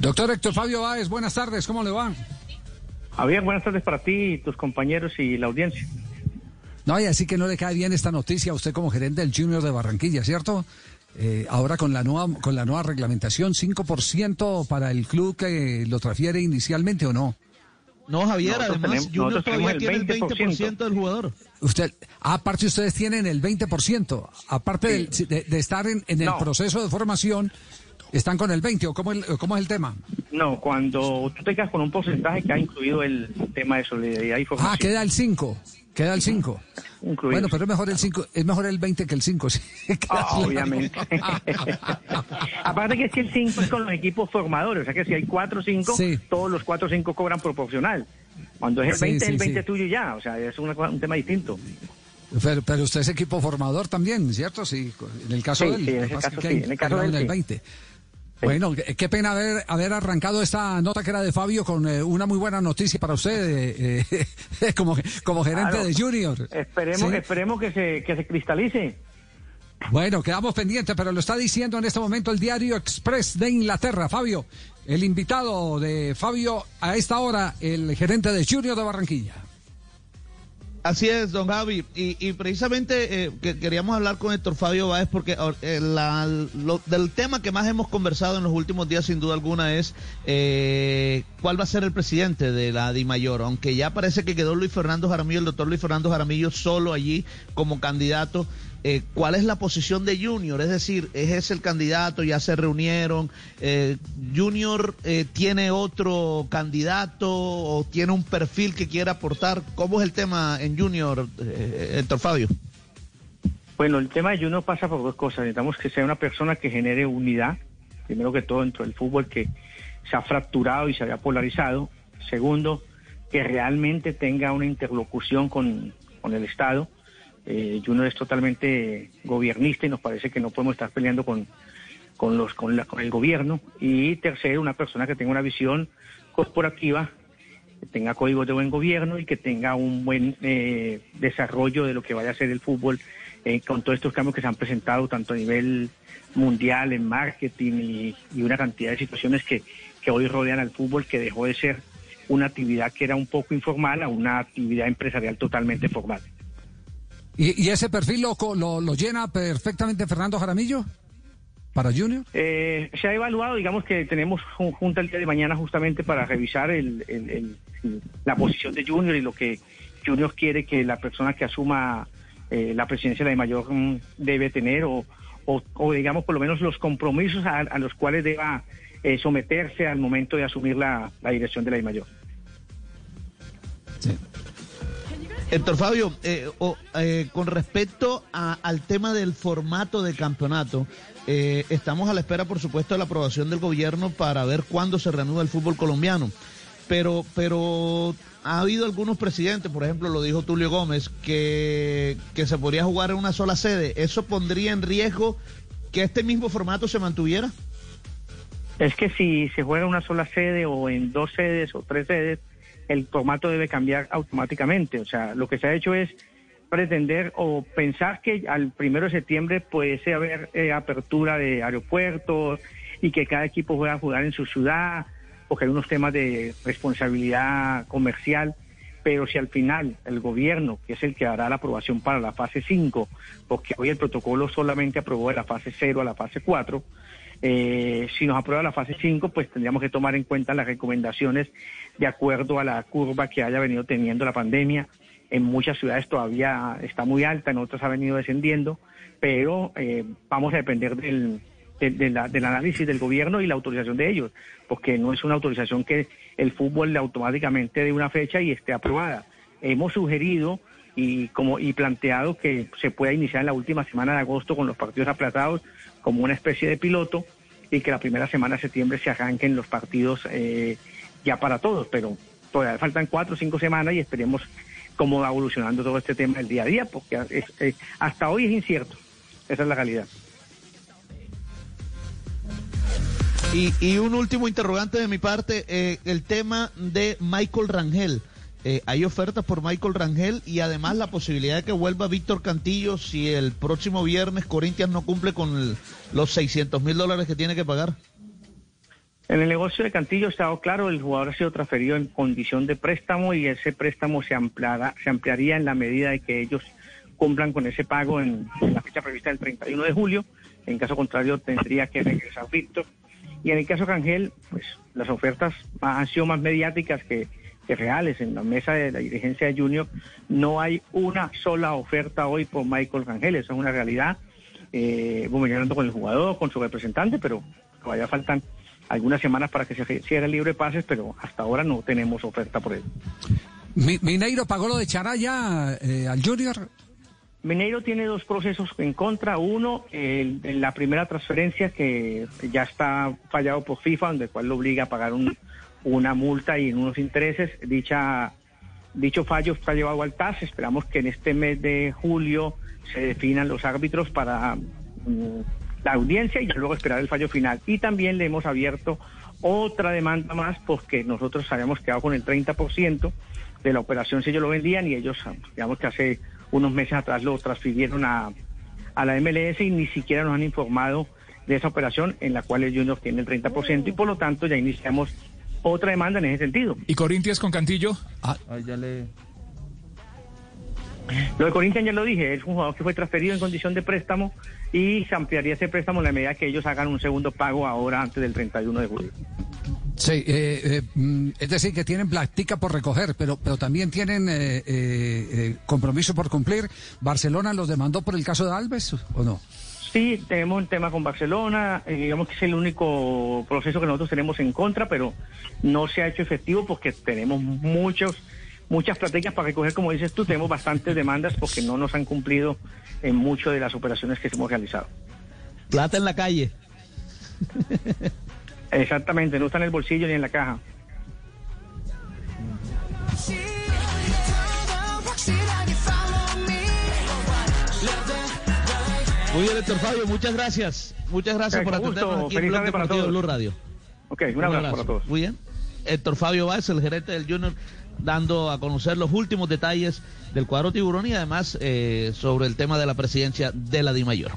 Doctor Héctor Fabio Báez, buenas tardes, ¿cómo le va? Javier, buenas tardes para ti, tus compañeros y la audiencia. No, y así que no le cae bien esta noticia a usted como gerente del Junior de Barranquilla, ¿cierto? Eh, ahora con la nueva con la nueva reglamentación, 5% para el club que lo transfiere inicialmente o no. No, Javier, además Junior todavía tiene el 20%, del jugador. Usted, aparte ustedes tienen el 20%, aparte de, estar en, el proceso de formación, ¿Están con el 20 o cómo, cómo es el tema? No, cuando tú te quedas con un porcentaje que ha incluido el tema de solidaridad y formación. Ah, queda el 5. Queda el 5. Bueno, pero es mejor el 5, es mejor el 20 que el 5. Sí. Ah, obviamente. Aparte que es que el 5 es con los equipos formadores, o sea que si hay 4 o 5, todos los 4 o 5 cobran proporcional. Cuando es el 20, el 20 tuyo ya, o sea, es un tema distinto. Pero, usted es equipo formador también, ¿cierto? Sí, en el caso del en, el caso, sí, en el caso del 20. Bueno, qué pena haber, haber arrancado esta nota que era de Fabio con eh, una muy buena noticia para usted eh, eh, como, como gerente de Junior. Esperemos, esperemos que se, que se cristalice. Bueno, quedamos pendientes, pero lo está diciendo en este momento el diario Express de Inglaterra, Fabio. El invitado de Fabio a esta hora, el gerente de Junior de Barranquilla. Así es, don Javi. Y, precisamente eh, que queríamos hablar con Héctor Fabio Báez porque eh, del tema que más hemos conversado en los últimos días, sin duda alguna, es eh, cuál va a ser el presidente de la DIMAYOR. Aunque ya parece que quedó Luis Fernando Jaramillo, el doctor Luis Fernando Jaramillo, solo allí como candidato. Eh, cuál es la posición de Junior, es decir, es ese el candidato, ya se reunieron, eh, Junior eh, tiene otro candidato o tiene un perfil que quiera aportar, ¿cómo es el tema en Junior, Héctor Fabio? Bueno, el tema de Junior pasa por dos cosas, necesitamos que sea una persona que genere unidad, primero que todo dentro del fútbol que se ha fracturado y se había polarizado, segundo, que realmente tenga una interlocución con, con el Estado, eh, Junior es totalmente gobiernista y nos parece que no podemos estar peleando con, con, los, con, la, con el gobierno. Y tercero, una persona que tenga una visión corporativa, que tenga códigos de buen gobierno y que tenga un buen eh, desarrollo de lo que vaya a ser el fútbol eh, con todos estos cambios que se han presentado tanto a nivel mundial en marketing y, una cantidad de situaciones que, que hoy rodean al fútbol que dejó de ser una actividad que era un poco informal a una actividad empresarial totalmente formal. ¿Y, ese perfil lo, lo, llena perfectamente Fernando Jaramillo? ¿Para Junior? Eh, se ha evaluado, digamos que tenemos junta el día de mañana justamente para revisar el, la posición de Junior y lo que Junior quiere que la persona que asuma eh, la presidencia de la mayor mm, debe tener o, o, digamos por lo menos los compromisos a, los cuales deba eh, someterse al momento de asumir la, la dirección de la mayor. Sí. Héctor Fabio, eh, eh, con respecto al tema del formato de campeonato, eh, estamos a la espera, por supuesto, de la aprobación del gobierno para ver cuándo se reanuda el fútbol colombiano. Pero, pero ha habido algunos presidentes, por ejemplo, lo dijo Tulio Gómez, que, que se podría jugar en una sola sede. ¿Eso pondría en riesgo que este mismo formato se mantuviera? Es que si se juega en una sola sede o en dos sedes o tres sedes, el formato debe cambiar automáticamente. O sea, lo que se ha hecho es pretender o pensar que al primero de septiembre puede haber eh, apertura de aeropuertos y que cada equipo pueda jugar en su ciudad, porque hay unos temas de responsabilidad comercial. Pero si al final el gobierno, que es el que hará la aprobación para la fase 5, porque hoy el protocolo solamente aprobó de la fase 0 a la fase 4, eh, si nos aprueba la fase 5, pues tendríamos que tomar en cuenta las recomendaciones de acuerdo a la curva que haya venido teniendo la pandemia. En muchas ciudades todavía está muy alta, en otras ha venido descendiendo, pero eh, vamos a depender del, del análisis del gobierno y la autorización de ellos, porque no es una autorización que el fútbol le automáticamente dé una fecha y esté aprobada. Hemos sugerido y como y planteado que se pueda iniciar en la última semana de agosto con los partidos aplazados como una especie de piloto y que la primera semana de septiembre se arranquen los partidos eh, ya para todos, pero todavía faltan cuatro o cinco semanas y esperemos cómo va evolucionando todo este tema del día a día, porque hasta hoy es incierto, esa es la realidad. Y, un último interrogante de mi parte, eh, el tema de Michael Rangel. Eh, hay ofertas por Michael Rangel y además la posibilidad de que vuelva Víctor Cantillo si el próximo viernes Corinthians no cumple con los 600 mil dólares que tiene que pagar. En el negocio de Cantillo estado claro, el jugador ha sido transferido en condición de préstamo y ese préstamo se ampliará, se ampliaría en la medida de que ellos cumplan con ese pago en, la fecha prevista del 31 de julio. En caso contrario, tendría que regresar Víctor. Y en el caso de Cangel, pues las ofertas han sido más mediáticas que, reales. En la mesa de la dirigencia de Junior no hay una sola oferta hoy por Michael Cangel. Eso es una realidad. Eh, hablando con el jugador, con su representante, pero todavía faltan algunas semanas para que se cierre el libre pases, pero hasta ahora no tenemos oferta por él. ¿Mineiro pagó lo de Charaya eh, al Junior? Mineiro tiene dos procesos en contra. Uno, en la primera transferencia que ya está fallado por FIFA, donde cual lo obliga a pagar una multa y unos intereses. Dicha, dicho fallo está llevado al TAS. Esperamos que en este mes de julio se definan los árbitros para mm, la audiencia y luego esperar el fallo final. Y también le hemos abierto otra demanda más porque nosotros habíamos quedado con el 30% de la operación si ellos lo vendían y ellos, digamos que hace unos meses atrás lo transfirieron a, a la MLS y ni siquiera nos han informado de esa operación en la cual el Junior tiene el 30% y por lo tanto ya iniciamos otra demanda en ese sentido. ¿Y Corintias con Cantillo? Ah, ya le... Lo de Corinthians ya lo dije, es un jugador que fue transferido en condición de préstamo y se ampliaría ese préstamo en la medida que ellos hagan un segundo pago ahora antes del 31 de julio. Sí, eh, eh, mm, es decir, que tienen plática por recoger, pero, pero también tienen eh, compromiso por cumplir. ¿Barcelona los demandó por el caso de Alves o no? Sí, tenemos un tema con Barcelona, digamos que es el único proceso que nosotros tenemos en contra, pero no se ha hecho efectivo porque tenemos muchos muchas estrategias para recoger, como dices tú, tenemos bastantes demandas porque no nos han cumplido en muchas de las operaciones que hemos realizado. Plata en la calle. Exactamente, no está en el bolsillo ni en la caja. Muy bien, Héctor Fabio, muchas gracias. Muchas gracias por atendernos aquí en Blog Deportivo de Blue Radio. Ok, un abrazo, para todos. Muy bien. Héctor Fabio Báez, el gerente del Junior dando a conocer los últimos detalles del cuadro tiburón y además eh, sobre el tema de la presidencia de la DIMAYOR.